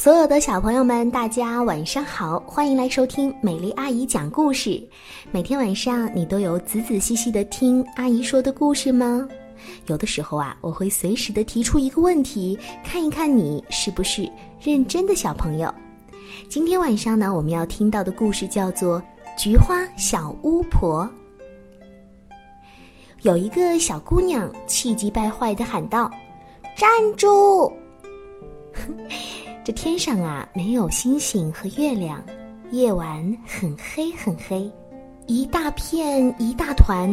所有的小朋友们，大家晚上好，欢迎来收听美丽阿姨讲故事。每天晚上，你都有仔仔细细的听阿姨说的故事吗？有的时候啊，我会随时的提出一个问题，看一看你是不是认真的小朋友。今天晚上呢，我们要听到的故事叫做《菊花小巫婆》。有一个小姑娘气急败坏的喊道：“站住！” 这天上啊，没有星星和月亮，夜晚很黑很黑，一大片一大团，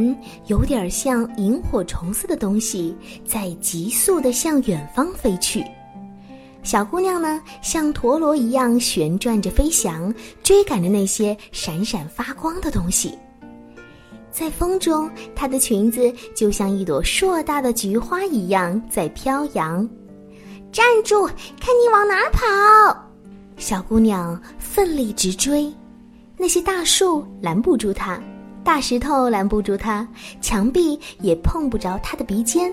有点像萤火虫似的东西，在急速的向远方飞去。小姑娘呢，像陀螺一样旋转着飞翔，追赶着那些闪闪发光的东西。在风中，她的裙子就像一朵硕大的菊花一样在飘扬。站住！看你往哪跑！小姑娘奋力直追，那些大树拦不住她，大石头拦不住她，墙壁也碰不着她的鼻尖，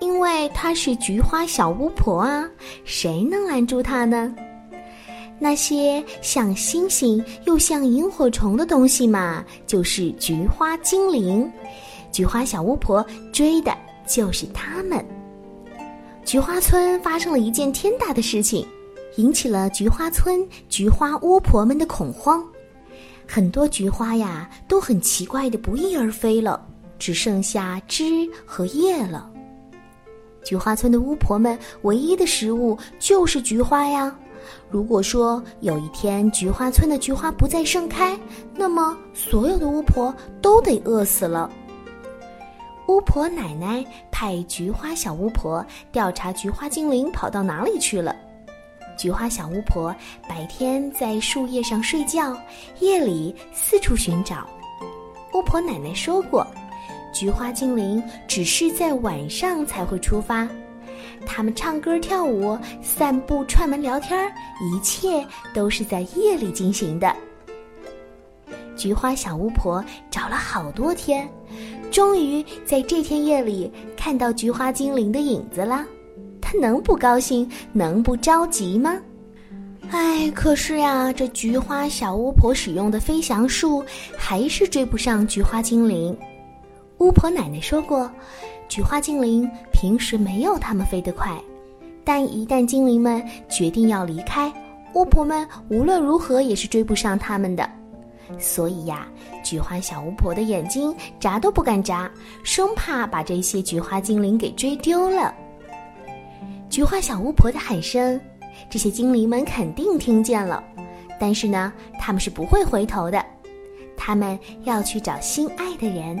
因为她是菊花小巫婆啊！谁能拦住她呢？那些像星星又像萤火虫的东西嘛，就是菊花精灵。菊花小巫婆追的就是他们。菊花村发生了一件天大的事情，引起了菊花村菊花巫婆们的恐慌。很多菊花呀都很奇怪的不翼而飞了，只剩下枝和叶了。菊花村的巫婆们唯一的食物就是菊花呀。如果说有一天菊花村的菊花不再盛开，那么所有的巫婆都得饿死了。巫婆奶奶派菊花小巫婆调查菊花精灵跑到哪里去了。菊花小巫婆白天在树叶上睡觉，夜里四处寻找。巫婆奶奶说过，菊花精灵只是在晚上才会出发，他们唱歌跳舞、散步、串门聊天，一切都是在夜里进行的。菊花小巫婆找了好多天。终于在这天夜里看到菊花精灵的影子了，他能不高兴，能不着急吗？哎，可是呀，这菊花小巫婆使用的飞翔术还是追不上菊花精灵。巫婆奶奶说过，菊花精灵平时没有他们飞得快，但一旦精灵们决定要离开，巫婆们无论如何也是追不上他们的。所以呀，菊花小巫婆的眼睛眨都不敢眨，生怕把这些菊花精灵给追丢了。菊花小巫婆的喊声，这些精灵们肯定听见了，但是呢，他们是不会回头的，他们要去找心爱的人。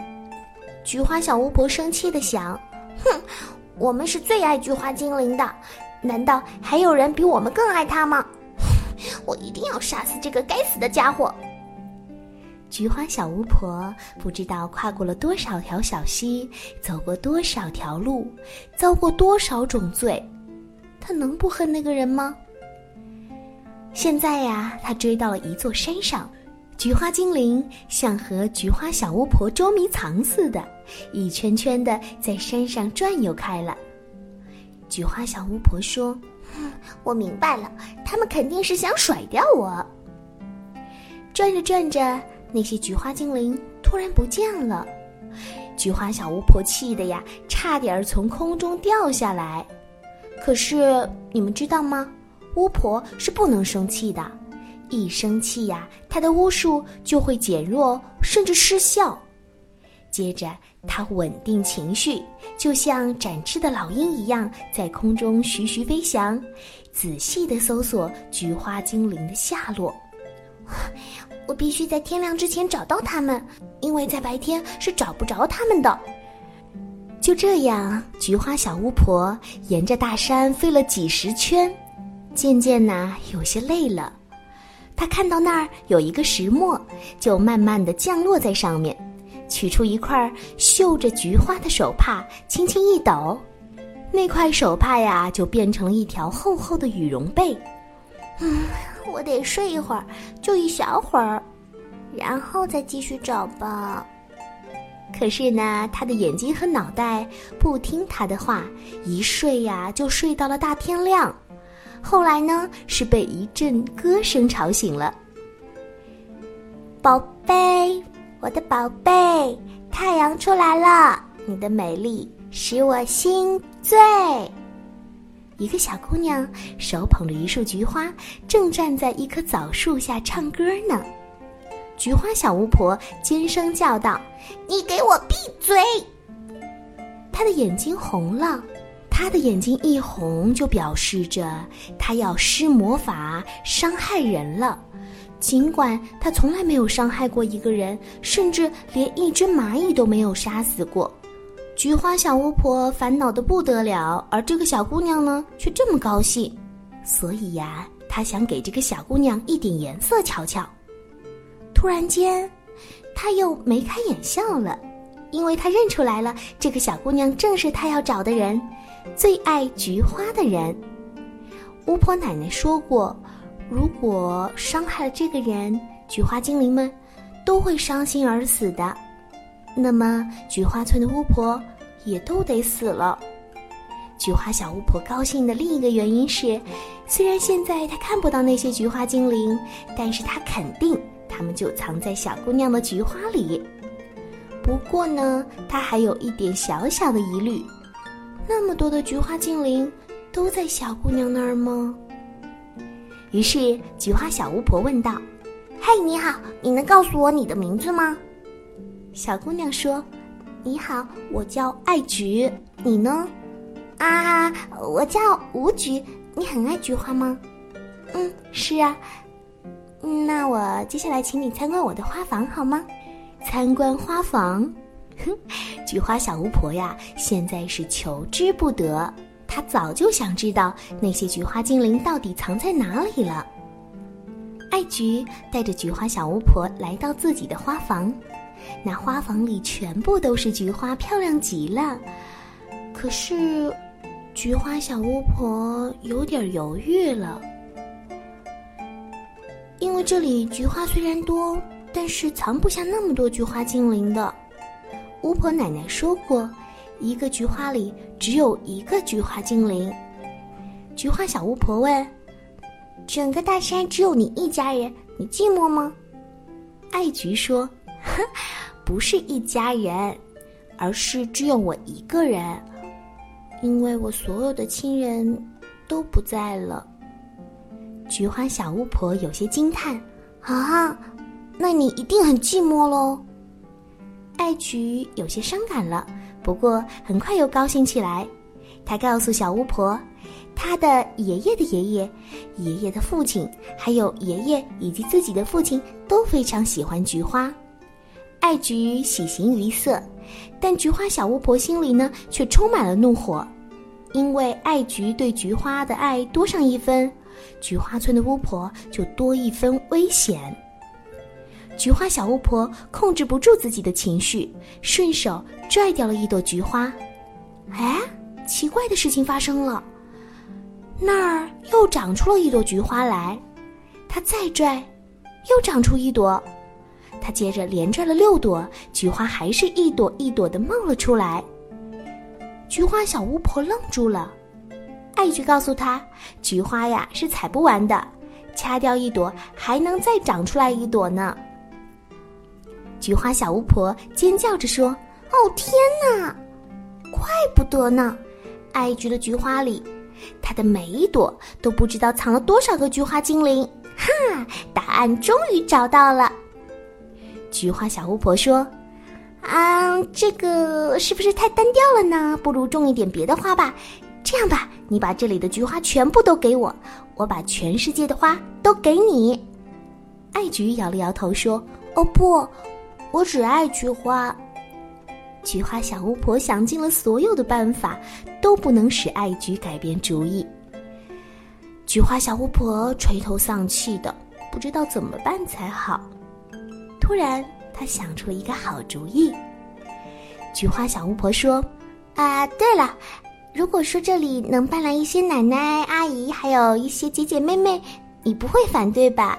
菊花小巫婆生气的想：“哼，我们是最爱菊花精灵的，难道还有人比我们更爱他吗？我一定要杀死这个该死的家伙！”菊花小巫婆不知道跨过了多少条小溪，走过多少条路，遭过多少种罪，她能不恨那个人吗？现在呀，她追到了一座山上，菊花精灵像和菊花小巫婆捉迷藏似的，一圈圈的在山上转悠开了。菊花小巫婆说：“我明白了，他们肯定是想甩掉我。”转着转着。那些菊花精灵突然不见了，菊花小巫婆气的呀，差点儿从空中掉下来。可是你们知道吗？巫婆是不能生气的，一生气呀，她的巫术就会减弱，甚至失效。接着，她稳定情绪，就像展翅的老鹰一样，在空中徐徐飞翔，仔细的搜索菊花精灵的下落。我必须在天亮之前找到他们，因为在白天是找不着他们的。就这样，菊花小巫婆沿着大山飞了几十圈，渐渐呐有些累了。她看到那儿有一个石磨，就慢慢的降落在上面，取出一块绣着菊花的手帕，轻轻一抖，那块手帕呀就变成了一条厚厚的羽绒被。嗯。我得睡一会儿，就一小会儿，然后再继续找吧。可是呢，他的眼睛和脑袋不听他的话，一睡呀就睡到了大天亮。后来呢，是被一阵歌声吵醒了。宝贝，我的宝贝，太阳出来了，你的美丽使我心醉。一个小姑娘手捧着一束菊花，正站在一棵枣树下唱歌呢。菊花小巫婆尖声叫道：“你给我闭嘴！”她的眼睛红了，她的眼睛一红，就表示着她要施魔法伤害人了。尽管他从来没有伤害过一个人，甚至连一只蚂蚁都没有杀死过，菊花小巫婆烦恼的不得了，而这个小姑娘呢，却这么高兴。所以呀，她想给这个小姑娘一点颜色瞧瞧。突然间，她又眉开眼笑了，因为她认出来了，这个小姑娘正是她要找的人，最爱菊花的人。巫婆奶奶说过。如果伤害了这个人，菊花精灵们都会伤心而死的。那么，菊花村的巫婆也都得死了。菊花小巫婆高兴的另一个原因是，虽然现在她看不到那些菊花精灵，但是她肯定他们就藏在小姑娘的菊花里。不过呢，她还有一点小小的疑虑：那么多的菊花精灵都在小姑娘那儿吗？于是，菊花小巫婆问道：“嘿，你好，你能告诉我你的名字吗？”小姑娘说：“你好，我叫爱菊，你呢？”“啊，我叫吴菊。你很爱菊花吗？”“嗯，是啊。”“那我接下来请你参观我的花房好吗？”“参观花房？”哼，菊花小巫婆呀，现在是求之不得。她早就想知道那些菊花精灵到底藏在哪里了。爱菊带着菊花小巫婆来到自己的花房，那花房里全部都是菊花，漂亮极了。可是，菊花小巫婆有点犹豫了，因为这里菊花虽然多，但是藏不下那么多菊花精灵的。巫婆奶奶说过。一个菊花里只有一个菊花精灵。菊花小巫婆问：“整个大山只有你一家人，你寂寞吗？”爱菊说：“ 不是一家人，而是只有我一个人，因为我所有的亲人都不在了。”菊花小巫婆有些惊叹：“啊，那你一定很寂寞喽？”爱菊有些伤感了。不过很快又高兴起来，他告诉小巫婆，他的爷爷的爷爷、爷爷的父亲，还有爷爷以及自己的父亲都非常喜欢菊花。爱菊喜形于色，但菊花小巫婆心里呢却充满了怒火，因为爱菊对菊花的爱多上一分，菊花村的巫婆就多一分危险。菊花小巫婆控制不住自己的情绪，顺手拽掉了一朵菊花。哎，奇怪的事情发生了，那儿又长出了一朵菊花来。她再拽，又长出一朵。接着连拽了六朵，菊花还是一朵一朵的冒了出来。菊花小巫婆愣住了。艾菊告诉她，菊花呀是采不完的，掐掉一朵还能再长出来一朵呢。菊花小巫婆尖叫着说：“哦天哪，怪不得呢！爱菊的菊花里，它的每一朵都不知道藏了多少个菊花精灵。哈，答案终于找到了。”菊花小巫婆说：“啊，这个是不是太单调了呢？不如种一点别的花吧。这样吧，你把这里的菊花全部都给我，我把全世界的花都给你。”爱菊摇了摇头说：“哦不。”我只爱菊花。菊花小巫婆想尽了所有的办法，都不能使爱菊改变主意。菊花小巫婆垂头丧气的，不知道怎么办才好。突然，他想出了一个好主意。菊花小巫婆说：“啊，对了，如果说这里能搬来一些奶奶、阿姨，还有一些姐姐妹妹，你不会反对吧？”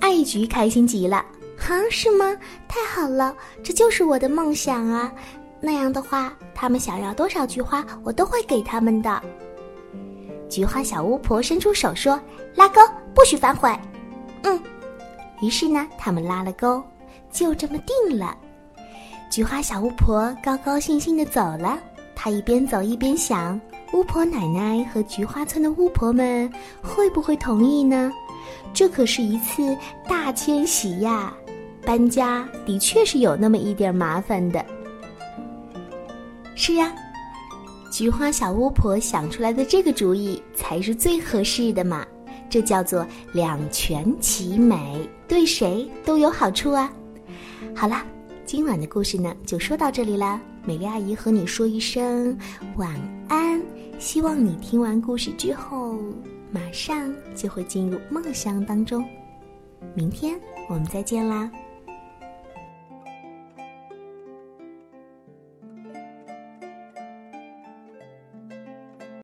爱菊开心极了。啊，是吗？太好了，这就是我的梦想啊！那样的话，他们想要多少菊花，我都会给他们的。菊花小巫婆伸出手说：“拉钩，不许反悔。”嗯，于是呢，他们拉了钩，就这么定了。菊花小巫婆高高兴兴的走了。她一边走一边想：巫婆奶奶和菊花村的巫婆们会不会同意呢？这可是一次大迁徙呀，搬家的确是有那么一点麻烦的。是呀，菊花小巫婆想出来的这个主意才是最合适的嘛，这叫做两全其美，对谁都有好处啊。好了，今晚的故事呢就说到这里啦。美丽阿姨和你说一声晚安，希望你听完故事之后。马上就会进入梦乡当中，明天我们再见啦。